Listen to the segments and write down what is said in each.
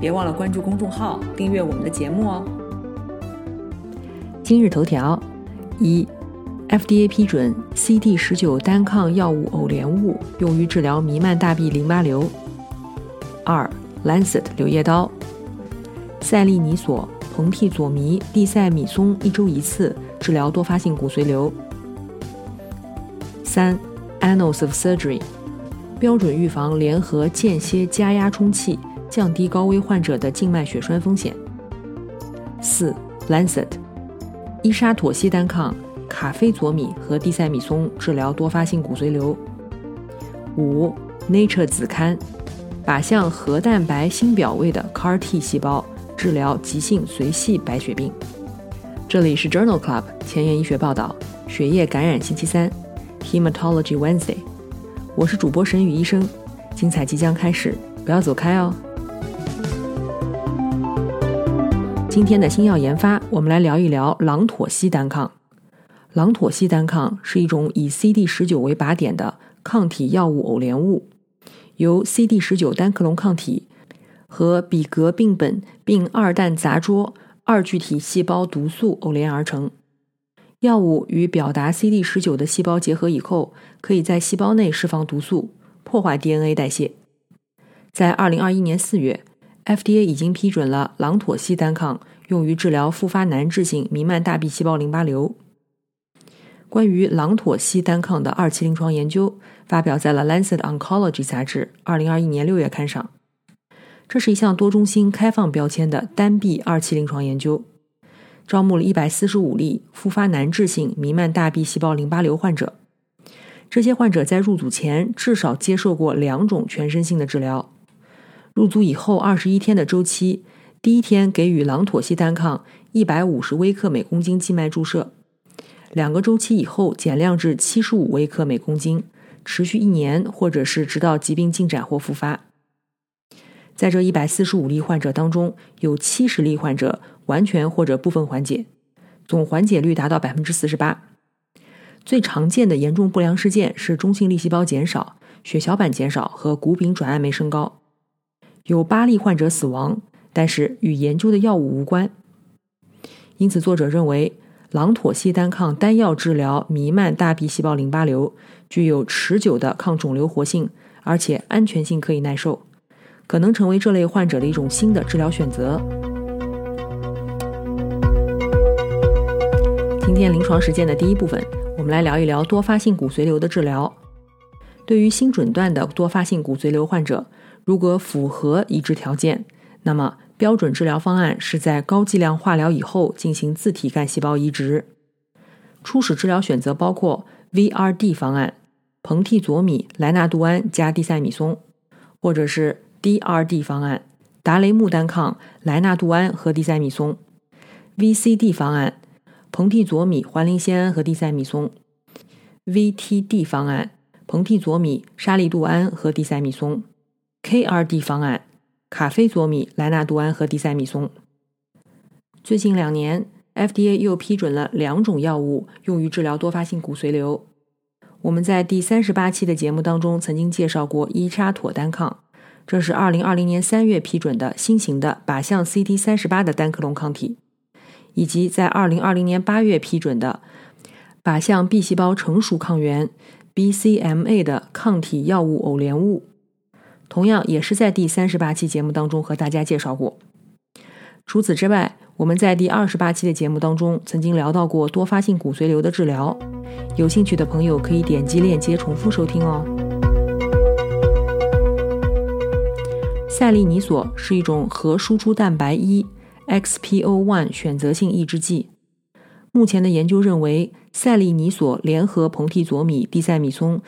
别忘了关注公众号，订阅我们的节目哦。今日头条：一，FDA 批准 CD 十九单抗药物偶联物用于治疗弥漫大臂淋巴瘤。二，Lancet 柳叶刀，赛利尼索、硼替佐弥、地塞米松一周一次治疗多发性骨髓瘤。三，Annals of Surgery，标准预防联合间歇加压充气。降低高危患者的静脉血栓风险。四，Lancet，伊沙妥昔单抗、卡非佐米和地塞米松治疗多发性骨髓瘤。五，Nature 子刊，靶向核蛋白新表位的 CAR-T 细胞治疗急性髓系白血病。这里是 Journal Club 前沿医学报道，血液感染星期三，Hematology Wednesday。我是主播神宇医生，精彩即将开始，不要走开哦。今天的新药研发，我们来聊一聊朗妥昔单抗。朗妥昔单抗是一种以 CD 十九为靶点的抗体药物偶联物，由 CD 十九单克隆抗体和比格并苯并二氮杂啜二聚体细胞毒素偶联而成。药物与表达 CD 十九的细胞结合以后，可以在细胞内释放毒素，破坏 DNA 代谢。在二零二一年四月。FDA 已经批准了朗妥昔单抗用于治疗复发难治性弥漫大 B 细胞淋巴瘤。关于朗妥昔单抗的二期临床研究发表在了《Lancet Oncology》杂志二零二一年六月刊上。这是一项多中心开放标签的单臂二期临床研究，招募了一百四十五例复发难治性弥漫大 B 细胞淋巴瘤患者。这些患者在入组前至少接受过两种全身性的治疗。入组以后二十一天的周期，第一天给予朗妥昔单抗一百五十微克每公斤静脉注射，两个周期以后减量至七十五微克每公斤，持续一年或者是直到疾病进展或复发。在这一百四十五例患者当中，有七十例患者完全或者部分缓解，总缓解率达到百分之四十八。最常见的严重不良事件是中性粒细胞减少、血小板减少和谷丙转氨酶升高。有八例患者死亡，但是与研究的药物无关。因此，作者认为朗妥昔单抗单药治疗弥漫大 B 细胞淋巴瘤具有持久的抗肿瘤活性，而且安全性可以耐受，可能成为这类患者的一种新的治疗选择。今天临床实践的第一部分，我们来聊一聊多发性骨髓瘤的治疗。对于新诊断的多发性骨髓瘤患者。如果符合移植条件，那么标准治疗方案是在高剂量化疗以后进行自体干细胞移植。初始治疗选择包括 VRD 方案，硼替佐米、莱纳度胺加地塞米松，或者是 DRD 方案，达雷木单抗、莱纳度胺和地塞米松；VCD 方案，硼替佐米、环磷酰胺和地塞米松；VTD 方案，硼替佐米、沙利度胺和地塞米松。KRD 方案，卡非佐米、莱纳度胺和地塞米松。最近两年，FDA 又批准了两种药物用于治疗多发性骨髓瘤。我们在第三十八期的节目当中曾经介绍过伊沙妥单抗，这是二零二零年三月批准的新型的靶向 CD 三十八的单克隆抗体，以及在二零二零年八月批准的靶向 B 细胞成熟抗原 BCMA 的抗体药物偶联物。同样也是在第三十八期节目当中和大家介绍过。除此之外，我们在第二十八期的节目当中曾经聊到过多发性骨髓瘤的治疗，有兴趣的朋友可以点击链接重复收听哦。赛利尼索是一种核输出蛋白一 XPO1 选择性抑制剂。目前的研究认为，赛利尼索联合硼替佐米、地塞米松。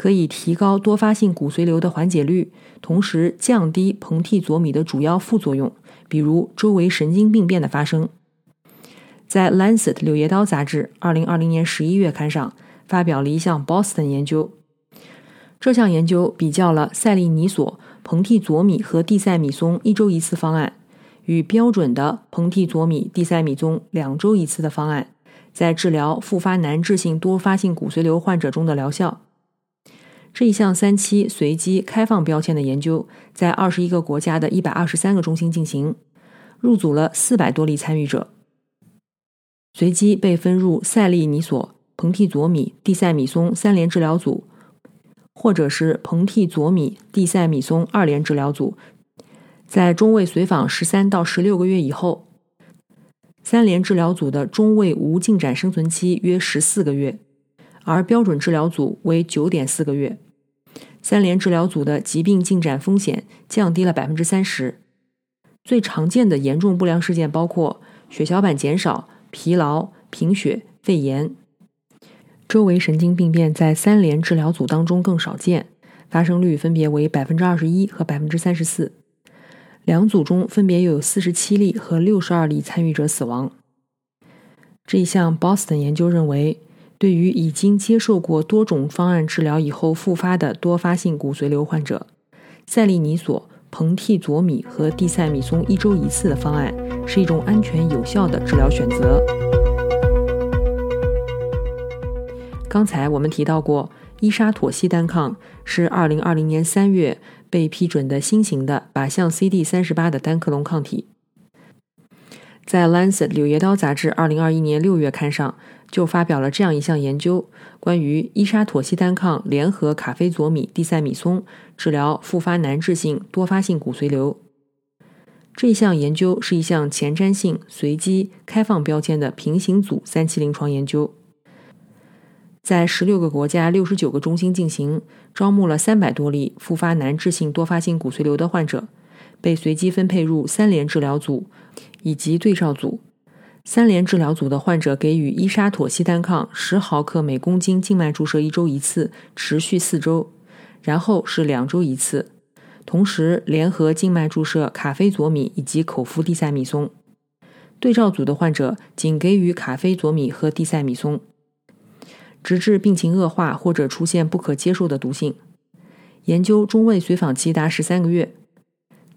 可以提高多发性骨髓瘤的缓解率，同时降低硼替佐米的主要副作用，比如周围神经病变的发生。在《Lancet》柳叶刀杂志2020年11月刊上发表了一项 Boston 研究。这项研究比较了赛利尼索、硼替佐米和地塞米松一周一次方案与标准的硼替佐米、地塞米松两周一次的方案在治疗复发难治性多发性骨髓瘤患者中的疗效。这一项三期随机开放标签的研究，在二十一个国家的一百二十三个中心进行，入组了四百多例参与者，随机被分入赛利尼索、硼替佐米、地塞米松三联治疗组，或者是硼替佐米、地塞米松二联治疗组。在中位随访十三到十六个月以后，三联治疗组的中位无进展生存期约十四个月。而标准治疗组为九点四个月，三联治疗组的疾病进展风险降低了百分之三十。最常见的严重不良事件包括血小板减少、疲劳、贫血、肺炎。周围神经病变在三联治疗组当中更少见，发生率分别为百分之二十一和百分之三十四。两组中分别又有四十七例和六十二例参与者死亡。这一项 Boston 研究认为。对于已经接受过多种方案治疗以后复发的多发性骨髓瘤患者，赛利尼索、硼替佐米和地塞米松一周一次的方案是一种安全有效的治疗选择。刚才我们提到过，伊沙妥昔单抗是2020年3月被批准的新型的靶向 CD38 的单克隆抗体。在《Lancet》柳叶刀杂志2021年6月刊上。就发表了这样一项研究，关于伊沙妥昔单抗联合卡非佐米、地塞米松治疗复发难治性多发性骨髓瘤。这项研究是一项前瞻性、随机、开放标签的平行组三期临床研究，在十六个国家、六十九个中心进行，招募了三百多例复发难治性多发性骨髓瘤的患者，被随机分配入三联治疗组以及对照组。三联治疗组的患者给予伊沙妥昔单抗十毫克每公斤静脉注射一周一次，持续四周，然后是两周一次，同时联合静脉注射卡非佐米以及口服地塞米松。对照组的患者仅给予卡非佐米和地塞米松，直至病情恶化或者出现不可接受的毒性。研究中位随访期达十三个月，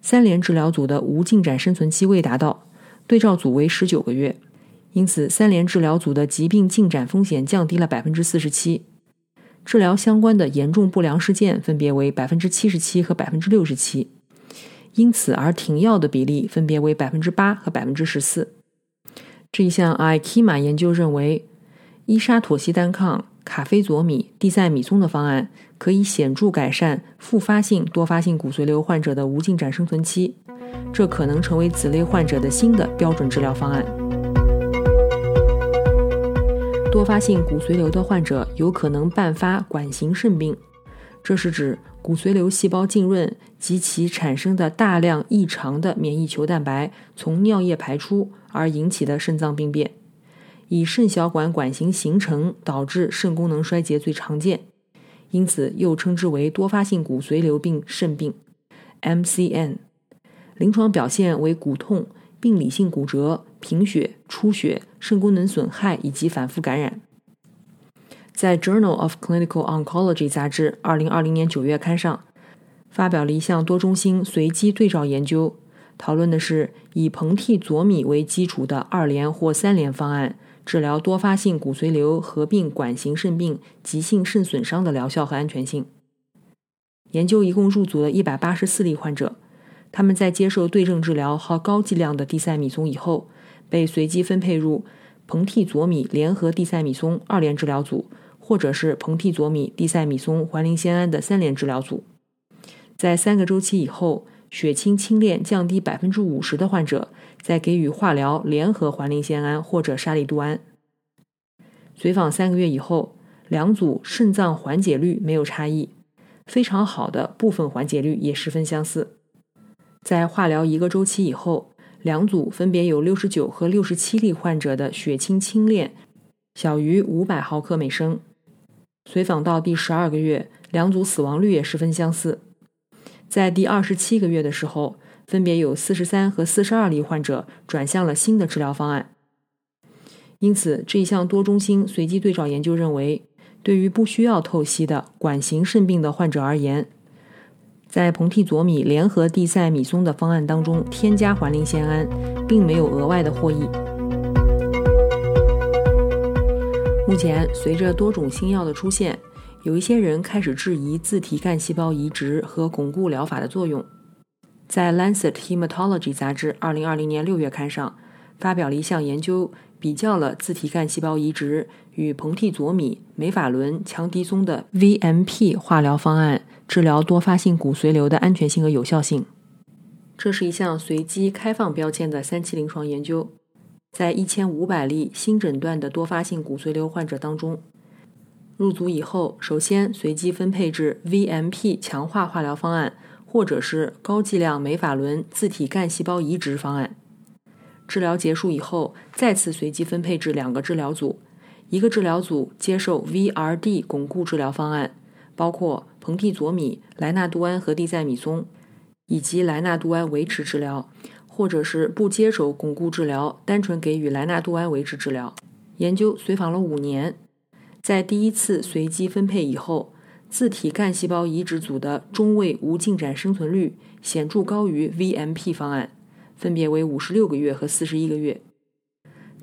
三联治疗组的无进展生存期未达到。对照组为十九个月，因此三联治疗组的疾病进展风险降低了百分之四十七，治疗相关的严重不良事件分别为百分之七十七和百分之六十七，因此而停药的比例分别为百分之八和百分之十四。这一项 IKEMA 研究认为，伊沙妥昔单抗、卡非佐米、地塞米松的方案可以显著改善复发性多发性骨髓瘤患者的无进展生存期。这可能成为此类患者的新的标准治疗方案。多发性骨髓瘤的患者有可能伴发管型肾病，这是指骨髓瘤细胞浸润及其产生的大量异常的免疫球蛋白从尿液排出而引起的肾脏病变。以肾小管管型形成导致肾功能衰竭最常见，因此又称之为多发性骨髓瘤病肾病 （MCN）。临床表现为骨痛、病理性骨折、贫血、出血、肾功能损害以及反复感染。在《Journal of Clinical Oncology》杂志2020年9月刊上，发表了一项多中心随机对照研究，讨论的是以硼替佐米为基础的二联或三联方案治疗多发性骨髓瘤合并管型肾病急性肾损伤的疗效和安全性。研究一共入组了184例患者。他们在接受对症治疗和高剂量的地塞米松以后，被随机分配入硼替佐米联合地塞米松二联治疗组，或者是硼替佐米地塞米松环磷酰胺的三联治疗组。在三个周期以后，血清清链降低百分之五十的患者，再给予化疗联合环磷酰胺或者沙利度胺。随访三个月以后，两组肾脏缓解率没有差异，非常好的部分缓解率也十分相似。在化疗一个周期以后，两组分别有六十九和六十七例患者的血清清链小于五百毫克每升。随访到第十二个月，两组死亡率也十分相似。在第二十七个月的时候，分别有四十三和四十二例患者转向了新的治疗方案。因此，这一项多中心随机对照研究认为，对于不需要透析的管型肾病的患者而言，在蓬替佐米联合地塞米松的方案当中添加环磷酰胺，并没有额外的获益。目前，随着多种新药的出现，有一些人开始质疑自体干细胞移植和巩固疗法的作用。在《Lancet Hematology》杂志2020年6月刊上，发表了一项研究，比较了自体干细胞移植与蓬替佐米、美法伦、强迪松的 VMP 化疗方案治疗多发性骨髓瘤的安全性和有效性。这是一项随机开放标签的三期临床研究。在一千五百例新诊断的多发性骨髓瘤患者当中，入组以后，首先随机分配至 VMP 强化化疗方案，或者是高剂量美法伦自体干细胞移植方案。治疗结束以后，再次随机分配至两个治疗组，一个治疗组接受 VRD 巩固治疗方案，包括蓬替佐米、莱纳度胺和地塞米松，以及莱纳度胺维持治疗。或者是不接受巩固治疗，单纯给予莱纳度胺维持治疗。研究随访了五年，在第一次随机分配以后，自体干细胞移植组的中位无进展生存率显著高于 VMP 方案，分别为五十六个月和四十一个月。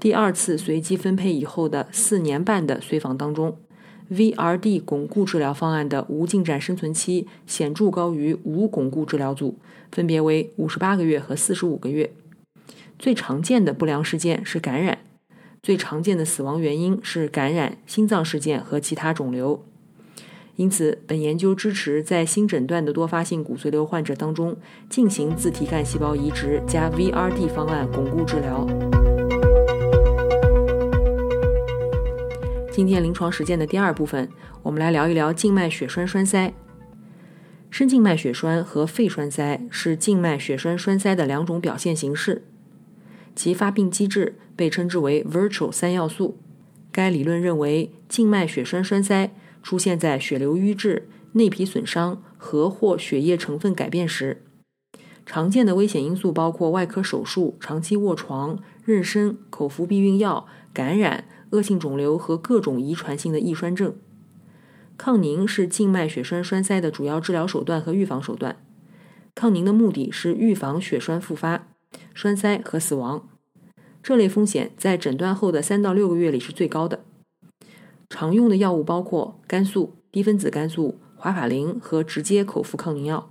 第二次随机分配以后的四年半的随访当中，VRD 巩固治疗方案的无进展生存期显著高于无巩固治疗组。分别为五十八个月和四十五个月。最常见的不良事件是感染，最常见的死亡原因是感染、心脏事件和其他肿瘤。因此，本研究支持在新诊断的多发性骨髓瘤患者当中进行自体干细胞移植加 VRD 方案巩固治疗。今天临床实践的第二部分，我们来聊一聊静脉血栓栓塞。深静脉血栓和肺栓塞是静脉血栓栓塞的两种表现形式，其发病机制被称之为 virtual 三要素。该理论认为，静脉血栓栓塞出现在血流瘀滞、内皮损伤和或血液成分改变时。常见的危险因素包括外科手术、长期卧床、妊娠、口服避孕药、感染、恶性肿瘤和各种遗传性的易栓症。抗凝是静脉血栓栓塞的主要治疗手段和预防手段。抗凝的目的是预防血栓复发、栓塞和死亡。这类风险在诊断后的三到六个月里是最高的。常用的药物包括肝素、低分子肝素、华法林和直接口服抗凝药。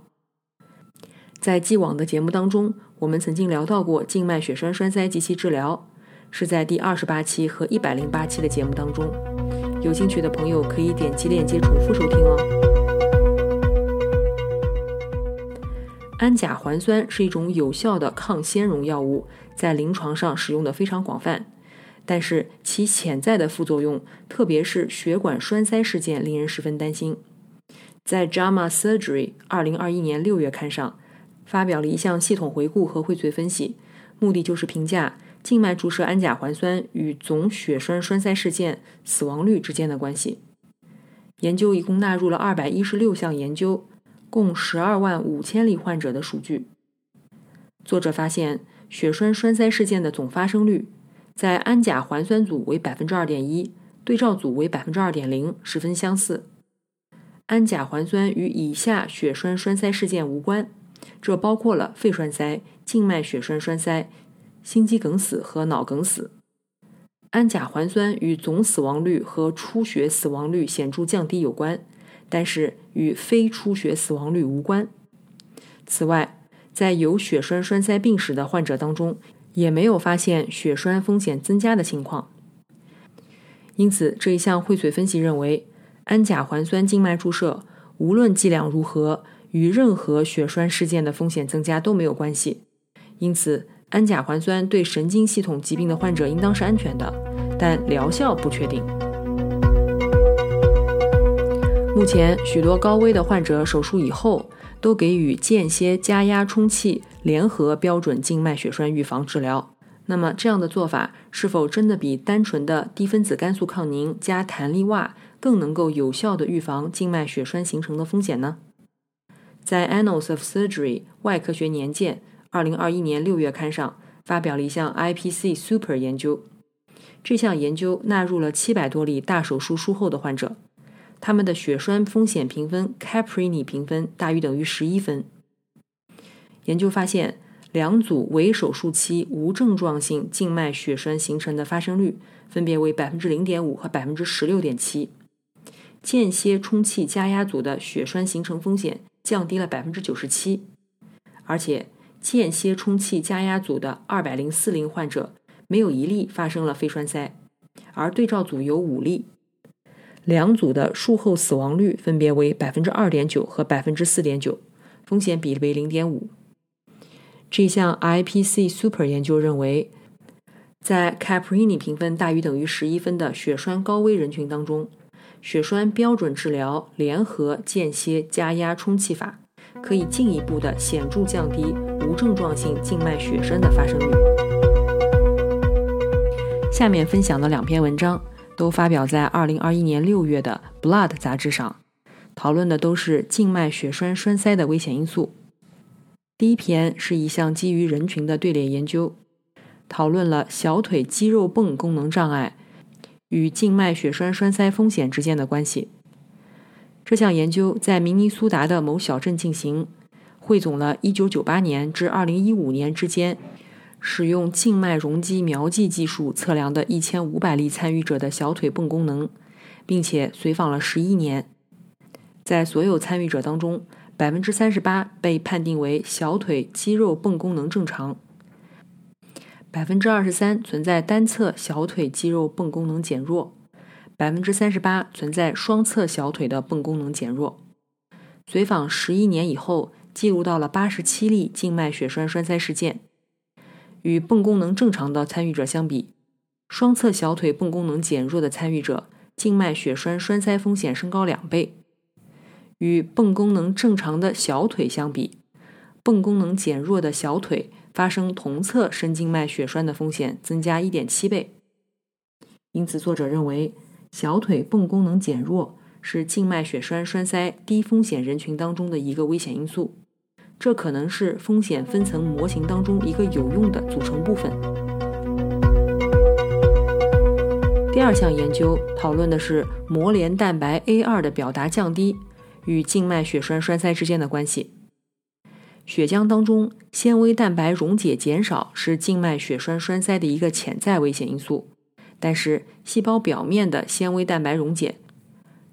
在既往的节目当中，我们曾经聊到过静脉血栓栓塞及其治疗，是在第二十八期和一百零八期的节目当中。有兴趣的朋友可以点击链接重复收听哦。氨甲环酸是一种有效的抗纤溶药物，在临床上使用的非常广泛，但是其潜在的副作用，特别是血管栓塞事件，令人十分担心。在《JAMA Surgery》二零二一年六月刊上，发表了一项系统回顾和荟萃分析，目的就是评价。静脉注射氨甲环酸与总血栓栓塞事件死亡率之间的关系。研究一共纳入了二百一十六项研究，共十二万五千例患者的数据。作者发现，血栓栓塞事件的总发生率在氨甲环酸组为百分之二点一，对照组为百分之二点零，十分相似。氨甲环酸与以下血栓栓塞事件无关，这包括了肺栓塞、静脉血栓栓塞。心肌梗死和脑梗死，氨甲环酸与总死亡率和出血死亡率显著降低有关，但是与非出血死亡率无关。此外，在有血栓栓塞病史的患者当中，也没有发现血栓风险增加的情况。因此，这一项荟萃分析认为，氨甲环酸静脉注射无论剂量如何，与任何血栓事件的风险增加都没有关系。因此。氨甲环酸对神经系统疾病的患者应当是安全的，但疗效不确定。目前，许多高危的患者手术以后都给予间歇加压充气联合标准静脉血栓预防治疗。那么，这样的做法是否真的比单纯的低分子肝素抗凝加弹力袜更能够有效地预防静脉血栓形成的风险呢？在《Annals of Surgery》外科学年鉴2021年6月刊上发表了一项 IPC Super 研究。这项研究纳入了700多例大手术术后的患者，他们的血栓风险评分 Caprini 评分大于等于11分。研究发现，两组为手术期无症状性静脉血栓形成的发生率分别为0.5%和16.7%。间歇充气加压组的血栓形成风险降低了97%，而且间歇充气加压组的204例患者没有一例发生了肺栓塞，而对照组有五例。两组的术后死亡率分别为2.9%和4.9%，风险比为0.5。这项 IPC Super 研究认为，在 Caprini 评分大于等于11分的血栓高危人群当中，血栓标准治疗联合间歇加压充气法可以进一步的显著降低无症状性静脉血栓的发生率。下面分享的两篇文章都发表在2021年6月的《Blood》杂志上，讨论的都是静脉血栓栓塞的危险因素。第一篇是一项基于人群的队列研究，讨论了小腿肌肉泵功能障碍与静脉血栓栓塞风险之间的关系。这项研究在明尼苏达的某小镇进行，汇总了1998年至2015年之间使用静脉容积瞄记技术测量的1500例参与者的小腿泵功能，并且随访了11年。在所有参与者当中，百分之三十八被判定为小腿肌肉泵功能正常，百分之二十三存在单侧小腿肌肉泵功能减弱，百分之三十八存在双侧小腿的泵功能减弱。随访十一年以后，记录到了八十七例静脉血栓栓塞事件。与泵功能正常的参与者相比，双侧小腿泵功能减弱的参与者，静脉血栓栓塞风险升高两倍。与泵功能正常的小腿相比，泵功能减弱的小腿发生同侧深静脉血栓的风险增加1.7倍。因此，作者认为小腿泵功能减弱是静脉血栓栓塞低风险人群当中的一个危险因素。这可能是风险分层模型当中一个有用的组成部分。第二项研究讨论的是膜联蛋白 A2 的表达降低。与静脉血栓栓塞之间的关系。血浆当中纤维蛋白溶解减少是静脉血栓栓塞的一个潜在危险因素，但是细胞表面的纤维蛋白溶解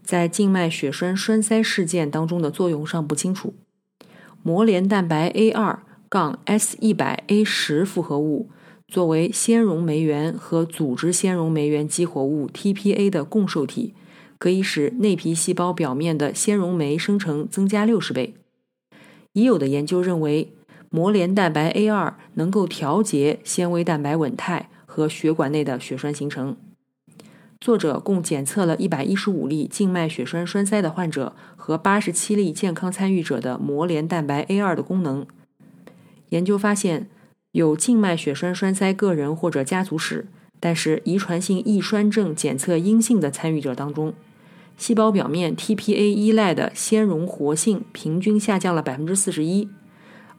在静脉血栓栓塞事件当中的作用尚不清楚。膜联蛋白 A 二杠 S 一百 A 十复合物作为纤溶酶原和组织纤溶酶原激活物 TPA 的共受体。可以使内皮细胞表面的纤溶酶生成增加六十倍。已有的研究认为，膜联蛋白 A 二能够调节纤维蛋白稳态和血管内的血栓形成。作者共检测了一百一十五例静脉血栓栓塞的患者和八十七例健康参与者的膜联蛋白 A 二的功能。研究发现，有静脉血栓栓塞个人或者家族史，但是遗传性易栓症检测阴性的参与者当中。细胞表面 TPA 依赖的纤溶活性平均下降了百分之四十一，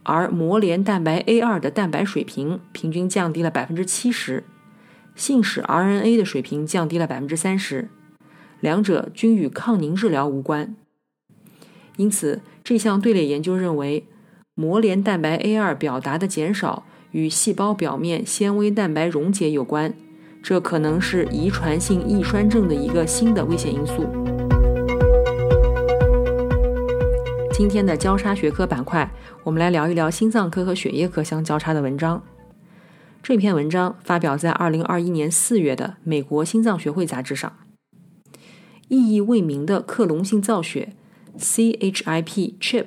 而膜联蛋白 A 二的蛋白水平平均降低了百分之七十，信使 RNA 的水平降低了百分之三十，两者均与抗凝治疗无关。因此，这项队列研究认为，膜联蛋白 A 二表达的减少与细胞表面纤维蛋白溶解有关。这可能是遗传性易栓症的一个新的危险因素。今天的交叉学科板块，我们来聊一聊心脏科和血液科相交叉的文章。这篇文章发表在2021年4月的《美国心脏学会杂志》上。意义未明的克隆性造血 （CHIP）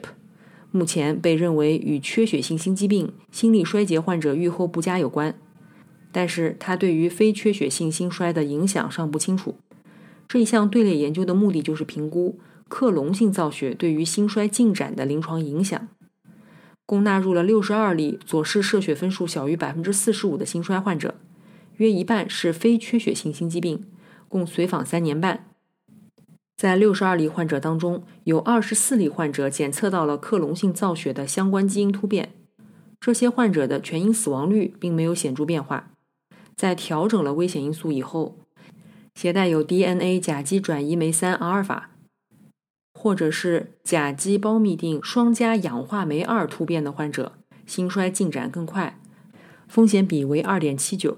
目前被认为与缺血性心肌病、心力衰竭患者预后不佳有关。但是它对于非缺血性心衰的影响尚不清楚。这一项队列研究的目的就是评估克隆性造血对于心衰进展的临床影响。共纳入了六十二例左室射血分数小于百分之四十五的心衰患者，约一半是非缺血性心肌病，共随访三年半。在六十二例患者当中，有二十四例患者检测到了克隆性造血的相关基因突变。这些患者的全因死亡率并没有显著变化。在调整了危险因素以后，携带有 DNA 甲基转移酶三阿尔法，或者是甲基胞嘧啶双加氧化酶二突变的患者，心衰进展更快，风险比为二点七九，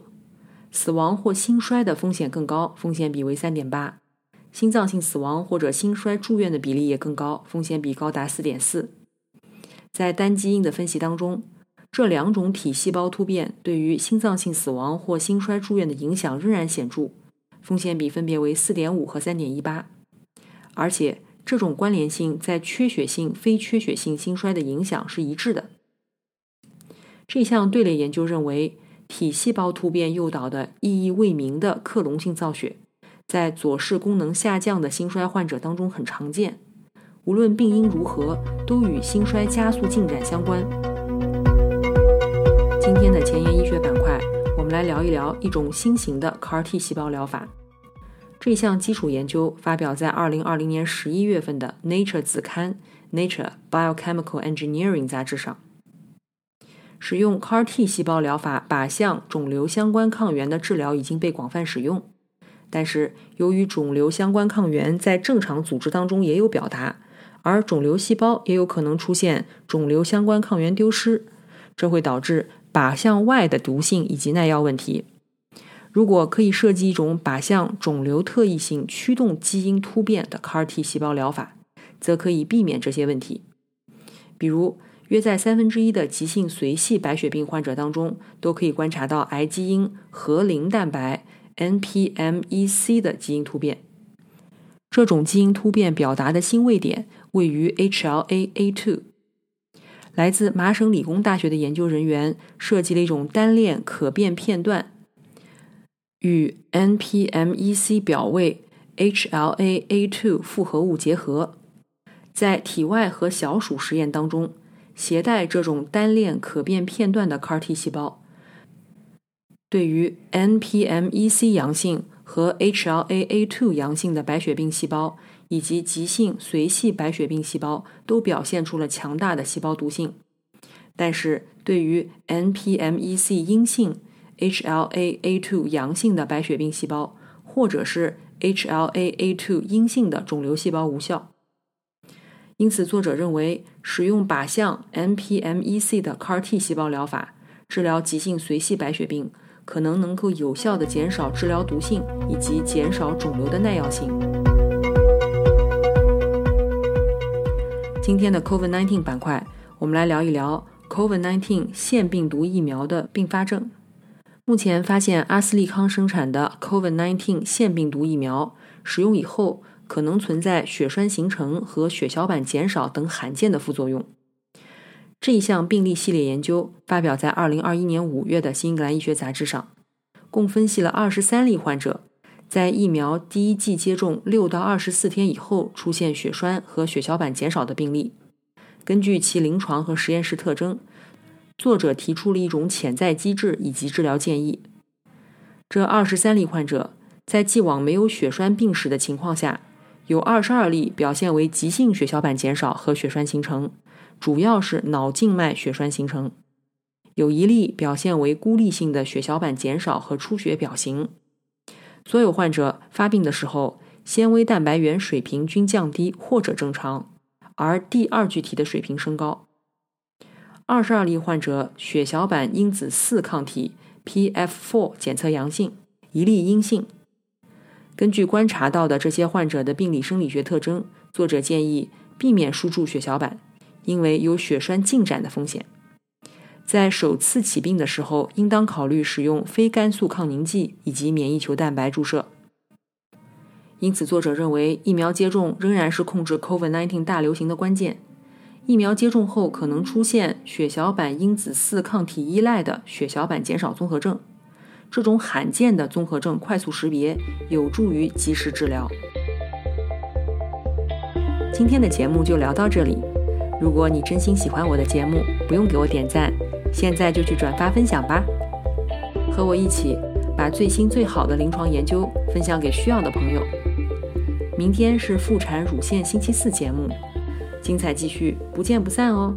死亡或心衰的风险更高，风险比为三点八。心脏性死亡或者心衰住院的比例也更高，风险比高达四点四。在单基因的分析当中，这两种体细胞突变对于心脏性死亡或心衰住院的影响仍然显著，风险比分别为四点五和三点一八。而且这种关联性在缺血性、非缺血性心衰的影响是一致的。这项队列研究认为，体细胞突变诱导的意义未明的克隆性造血。在左室功能下降的心衰患者当中很常见，无论病因如何，都与心衰加速进展相关。今天的前沿医学板块，我们来聊一聊一种新型的 CAR-T 细胞疗法。这项基础研究发表在2020年11月份的《Nature》子刊《Nature Biochemical Engineering》杂志上。使用 CAR-T 细胞疗法靶向肿瘤相关抗原的治疗已经被广泛使用。但是，由于肿瘤相关抗原在正常组织当中也有表达，而肿瘤细胞也有可能出现肿瘤相关抗原丢失，这会导致靶向外的毒性以及耐药问题。如果可以设计一种靶向肿瘤特异性驱动基因突变的 CAR-T 细胞疗法，则可以避免这些问题。比如，约在三分之一的急性髓系白血病患者当中，都可以观察到癌基因核磷蛋白。NPMEC 的基因突变，这种基因突变表达的新位点位于 HLA-A2。来自麻省理工大学的研究人员设计了一种单链可变片段，与 NPMEC 表位 HLA-A2 复合物结合，在体外和小鼠实验当中，携带这种单链可变片段的 CAR-T 细胞。对于 NPMEC 阳性和 HLA-A2 阳性的白血病细胞，以及急性髓系白血病细胞，都表现出了强大的细胞毒性。但是，对于 NPMEC 阴性、HLA-A2 阳性的白血病细胞，或者是 HLA-A2 阴性的肿瘤细胞无效。因此，作者认为使用靶向 MPMEC 的 CAR-T 细胞疗法治疗急性髓系白血病。可能能够有效的减少治疗毒性以及减少肿瘤的耐药性。今天的 COVID-19 板块，我们来聊一聊 COVID-19 腺病毒疫苗的并发症。目前发现阿斯利康生产的 COVID-19 腺病毒疫苗使用以后，可能存在血栓形成和血小板减少等罕见的副作用。这一项病例系列研究发表在2021年5月的《新英格兰医学杂志》上，共分析了23例患者在疫苗第一剂接种6到24天以后出现血栓和血小板减少的病例。根据其临床和实验室特征，作者提出了一种潜在机制以及治疗建议。这23例患者在既往没有血栓病史的情况下，有22例表现为急性血小板减少和血栓形成。主要是脑静脉血栓形成，有一例表现为孤立性的血小板减少和出血表型。所有患者发病的时候，纤维蛋白原水平均降低或者正常，而第二具体的水平升高。二十二例患者血小板因子四抗体 （PF4） 检测阳性，一例阴性。根据观察到的这些患者的病理生理学特征，作者建议避免输注血小板。因为有血栓进展的风险，在首次起病的时候，应当考虑使用非肝素抗凝剂以及免疫球蛋白注射。因此，作者认为疫苗接种仍然是控制 COVID-19 大流行的关键。疫苗接种后可能出现血小板因子四抗体依赖的血小板减少综合症，这种罕见的综合症快速识别，有助于及时治疗。今天的节目就聊到这里。如果你真心喜欢我的节目，不用给我点赞，现在就去转发分享吧，和我一起把最新最好的临床研究分享给需要的朋友。明天是妇产乳腺星期四节目，精彩继续，不见不散哦。